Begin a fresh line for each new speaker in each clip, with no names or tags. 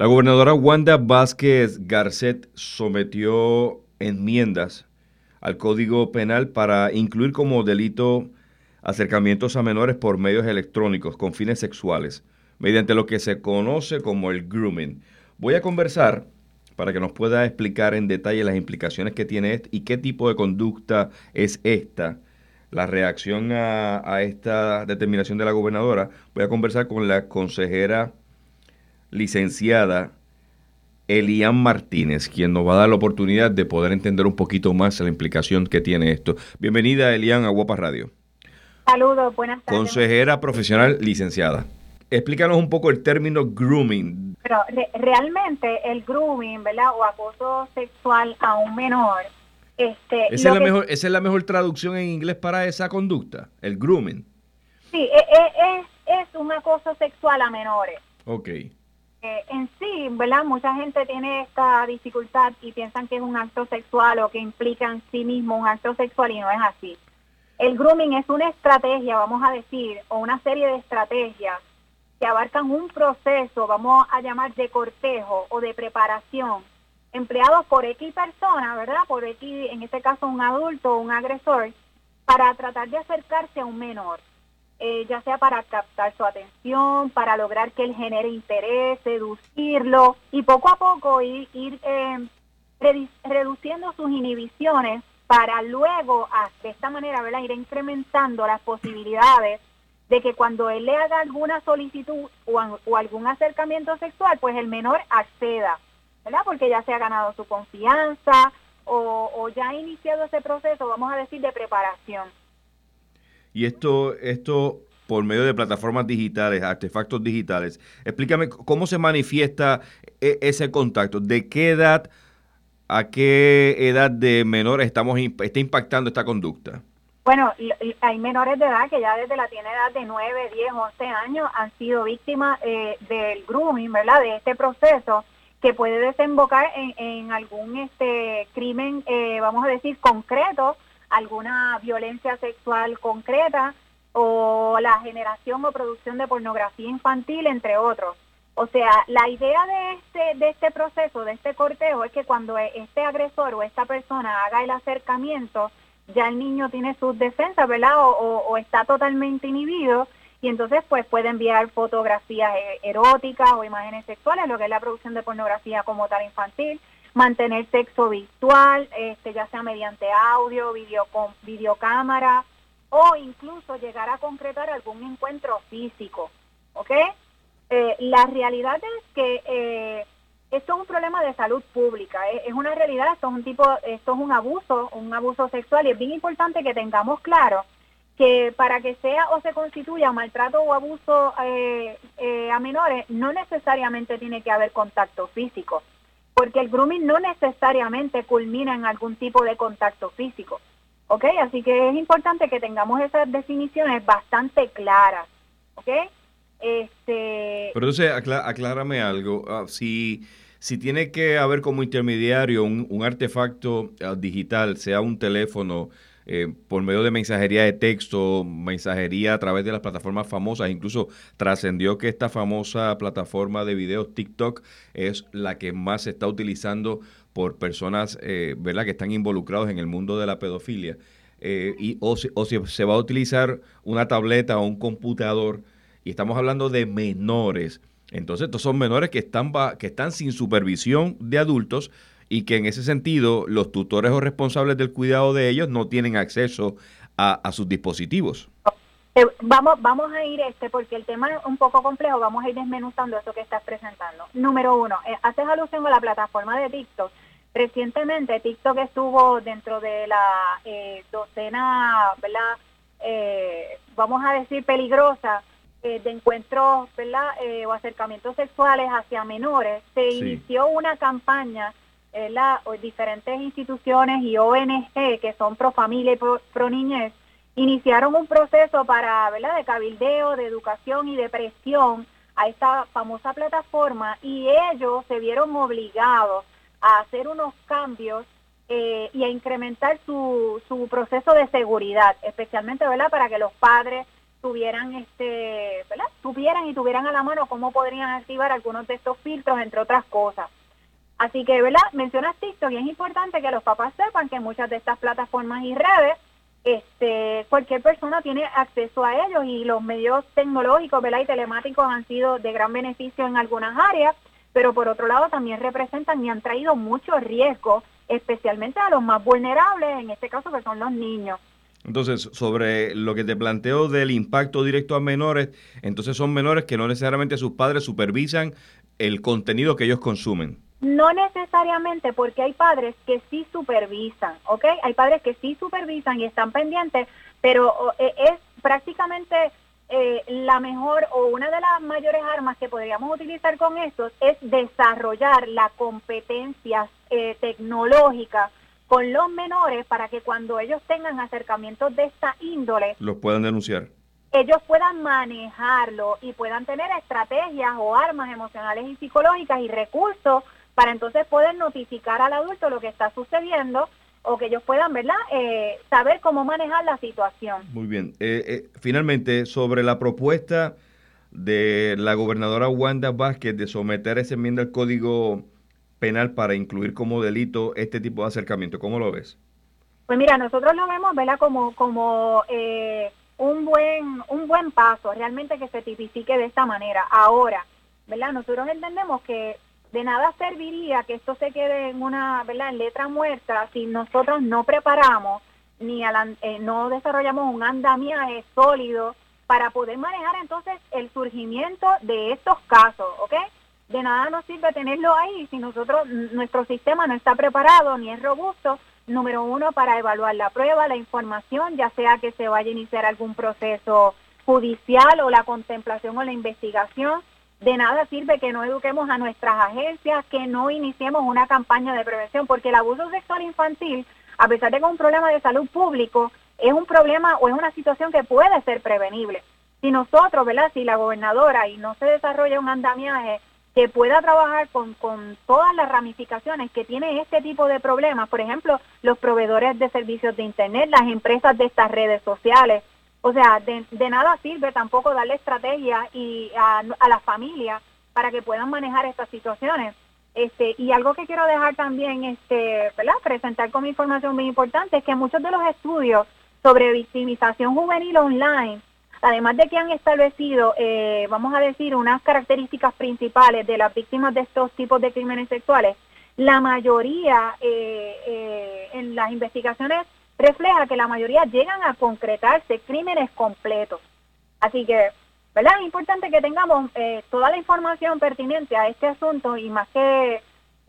La gobernadora Wanda Vázquez Garcet sometió enmiendas al Código Penal para incluir como delito acercamientos a menores por medios electrónicos con fines sexuales, mediante lo que se conoce como el grooming. Voy a conversar para que nos pueda explicar en detalle las implicaciones que tiene esto y qué tipo de conducta es esta, la reacción a, a esta determinación de la gobernadora. Voy a conversar con la consejera licenciada Elian Martínez, quien nos va a dar la oportunidad de poder entender un poquito más la implicación que tiene esto. Bienvenida, Elian, a Guapa Radio.
Saludos, buenas
tardes. Consejera profesional licenciada. Explícanos un poco el término grooming.
Pero realmente el grooming, ¿verdad? O acoso sexual a un menor. Este,
¿Esa, es la mejor, ¿Esa es la mejor traducción en inglés para esa conducta? El grooming.
Sí, e, e, es, es un acoso sexual a menores.
Ok.
Eh, en sí, ¿verdad? Mucha gente tiene esta dificultad y piensan que es un acto sexual o que implica en sí mismo un acto sexual y no es así. El grooming es una estrategia, vamos a decir, o una serie de estrategias que abarcan un proceso, vamos a llamar de cortejo o de preparación, empleados por X persona, ¿verdad? Por X, en este caso un adulto o un agresor, para tratar de acercarse a un menor. Eh, ya sea para captar su atención, para lograr que él genere interés, seducirlo y poco a poco ir, eh, reduciendo sus inhibiciones para luego, ah, de esta manera, ¿verdad? ir incrementando las posibilidades de que cuando él le haga alguna solicitud o, algún acercamiento sexual, pues el menor acceda, ¿verdad? Porque ya se ha ganado su confianza o, o ya ha iniciado ese proceso, vamos a decir, de preparación.
Y esto, esto por medio de plataformas digitales, artefactos digitales. Explícame cómo se manifiesta e, ese contacto, de qué edad a qué edad de menores estamos está impactando esta conducta.
Bueno, hay menores de edad que ya desde la tiene edad de 9, 10, 11 años han sido víctimas eh, del grooming, ¿verdad? De este proceso que puede desembocar en, algún este crimen, eh, vamos a decir, concreto alguna violencia sexual concreta o la generación o producción de pornografía infantil, entre otros. O sea, la idea de este, de este proceso, de este cortejo, es que cuando este agresor o esta persona haga el acercamiento, ya el niño tiene sus defensas, ¿verdad? O, está totalmente inhibido y entonces pues puede enviar fotografías eh, eróticas o imágenes sexuales, lo que es la producción de pornografía como tal infantil, mantener sexo virtual, este, ya sea mediante audio, video, con videocámara o incluso llegar a concretar algún encuentro físico, ¿ok? Eh, la realidad es que eh, esto es un problema de salud pública, ¿eh? es una realidad, esto es un tipo, esto es un abuso, un abuso sexual y es bien importante que tengamos claro que para que sea o se constituya maltrato o abuso a menores no necesariamente tiene que haber contacto físico porque el grooming no necesariamente culmina en algún tipo de contacto físico. ¿Ok? Así que es importante que tengamos esas definiciones bastante claras. ¿Ok?
Este... Pero entonces, aclárame algo. Ah, si, si tiene que haber como intermediario un, artefacto ah, digital, sea un teléfono, eh, por medio de mensajería de texto, mensajería a través de las plataformas famosas. Incluso trascendió que esta famosa plataforma de videos TikTok es la que más se está utilizando por personas eh, ¿verdad? que están involucrados en el mundo de la pedofilia. Eh, y, o, o si se va a utilizar una tableta o un computador, y estamos hablando de menores. Entonces, estos son menores que están, que están sin supervisión de adultos, y que en ese sentido los tutores o responsables del cuidado de ellos no tienen acceso a, sus dispositivos.
Eh, vamos, vamos a ir este, porque el tema es un poco complejo, vamos a ir desmenuzando eso que estás presentando. Número uno, eh, haces alusión a la plataforma de TikTok. Recientemente TikTok estuvo dentro de la eh, docena, ¿verdad? vamos a decir peligrosa de encuentros, ¿verdad? o acercamientos sexuales hacia menores. Se inició una campaña diferentes instituciones y ONG que son pro familia y pro, niñez iniciaron un proceso para, de cabildeo, de educación y de presión a esta famosa plataforma y ellos se vieron obligados a hacer unos cambios eh, y a incrementar su, su proceso de seguridad, especialmente, para que los padres tuvieran este, ¿verdad? Tuvieran y tuvieran a la mano cómo podrían activar algunos de estos filtros, entre otras cosas. Así que, ¿verdad? Mencionas TikTok y es importante que los papás sepan que muchas de estas plataformas y redes, este, cualquier persona tiene acceso a ellos y los medios tecnológicos, ¿verdad? Y telemáticos han sido de gran beneficio en algunas áreas, pero por otro lado también representan y han traído mucho riesgo, especialmente a los más vulnerables, en este caso que son los niños.
Entonces, sobre lo que te planteo del impacto directo a menores, entonces son menores que no necesariamente sus padres supervisan el contenido que ellos consumen.
No necesariamente, porque hay padres que sí supervisan, ¿ok? Hay padres que sí supervisan y están pendientes, pero e, es prácticamente eh, la mejor o una de las mayores armas que podríamos utilizar con estos es desarrollar la competencia eh, tecnológica con los menores para que cuando ellos tengan acercamientos de esta índole,
los puedan denunciar.
Ellos puedan manejarlo y puedan tener estrategias o armas emocionales y psicológicas y recursos para entonces poder notificar al adulto lo que está sucediendo o que ellos puedan, ¿verdad?, eh, saber cómo manejar la situación.
Muy bien. Eh, eh, finalmente, sobre la propuesta de la gobernadora Wanda Vázquez de someter esa enmienda al Código penal para incluir como delito este tipo de acercamiento. ¿Cómo lo ves?
Pues mira, nosotros lo vemos, ¿verdad? Como, como eh, un buen un buen paso, realmente que se tipifique de esta manera. Ahora, ¿verdad? Nosotros entendemos que de nada serviría que esto se quede en una, ¿verdad? En letra muerta si nosotros no preparamos ni eh, no desarrollamos un andamiaje sólido para poder manejar entonces el surgimiento de estos casos, ¿ok? de nada nos sirve tenerlo ahí si nosotros, nuestro sistema no está preparado ni es robusto, número uno, para evaluar la prueba, la información, ya sea que se vaya a iniciar algún proceso judicial o la contemplación o la investigación. De nada sirve que no eduquemos a nuestras agencias, que no iniciemos una campaña de prevención, porque el abuso sexual infantil, a pesar de que es un problema de salud público, es un problema o es una situación que puede ser prevenible. Si nosotros, ¿verdad? Si la gobernadora y no se desarrolla un andamiaje que pueda trabajar con, con todas las ramificaciones que tiene este tipo de problemas, por ejemplo, los proveedores de servicios de Internet, las empresas de estas redes sociales. O sea, de, nada sirve tampoco darle estrategia y a, a las familias para que puedan manejar estas situaciones. Este, y algo que quiero dejar también, este, ¿verdad? presentar como información muy importante, es que muchos de los estudios sobre victimización juvenil online Además de que han establecido, eh, vamos a decir, unas características principales de las víctimas de estos tipos de crímenes sexuales, la mayoría eh, eh, en las investigaciones refleja que la mayoría llegan a concretarse crímenes completos. Así que, ¿verdad? Es importante que tengamos toda la información pertinente a este asunto y más que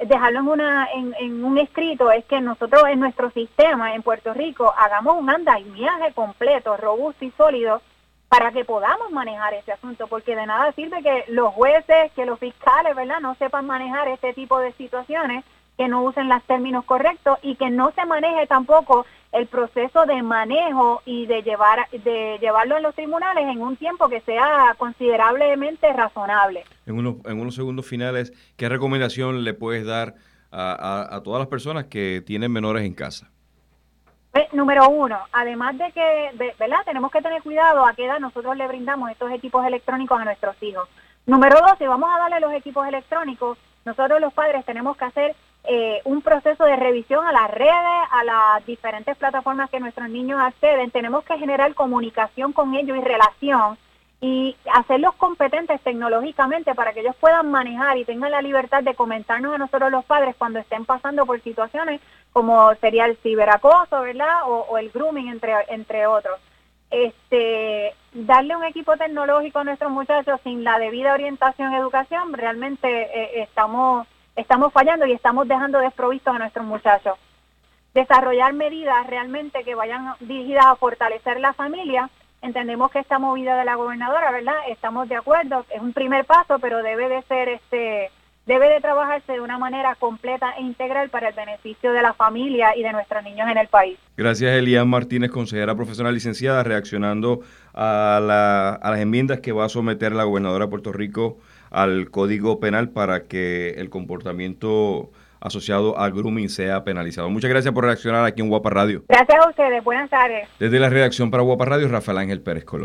dejarlo en, una, en, en, un escrito, es que nosotros en nuestro sistema en Puerto Rico hagamos un andamiaje completo, robusto y sólido para que podamos manejar ese asunto, porque de nada sirve que los jueces, que los fiscales, ¿verdad?, no sepan manejar este tipo de situaciones, que no usen los términos correctos y que no se maneje tampoco el proceso de manejo y de llevar de llevarlo en los tribunales en un tiempo que sea considerablemente razonable.
En unos, en unos segundos finales, ¿qué recomendación le puedes dar a todas las personas que tienen menores en casa?
número uno, además de que, ¿verdad? Tenemos que tener cuidado a qué edad nosotros le brindamos estos equipos electrónicos a nuestros hijos. Número dos, si vamos a darle los equipos electrónicos, nosotros los padres tenemos que hacer eh, un proceso de revisión a las redes, a las diferentes plataformas que nuestros niños acceden. Tenemos que generar comunicación con ellos y relación y hacerlos competentes tecnológicamente para que ellos puedan manejar y tengan la libertad de comentarnos a nosotros los padres cuando estén pasando por situaciones como sería el ciberacoso, ¿verdad? O, el grooming, entre, entre otros. Este, darle un equipo tecnológico a nuestros muchachos sin la debida orientación educación, realmente eh, estamos, estamos fallando y estamos dejando desprovistos a nuestros muchachos. Desarrollar medidas realmente que vayan dirigidas a fortalecer la familia. Entendemos que esta movida de la gobernadora, ¿verdad? Estamos de acuerdo, es un primer paso, pero debe de ser este debe de trabajarse de una manera completa e integral para el beneficio de la familia y de nuestros niños en el país.
Gracias, Elian Martínez, consejera profesional licenciada, reaccionando a, las enmiendas que va a someter la gobernadora de Puerto Rico al Código Penal para que el comportamiento asociado al grooming sea penalizado. Muchas gracias por reaccionar aquí en Guapa Radio.
Gracias a ustedes, buenas tardes.
Desde la redacción para Guapa Radio, Rafael Ángel Pérez Colón.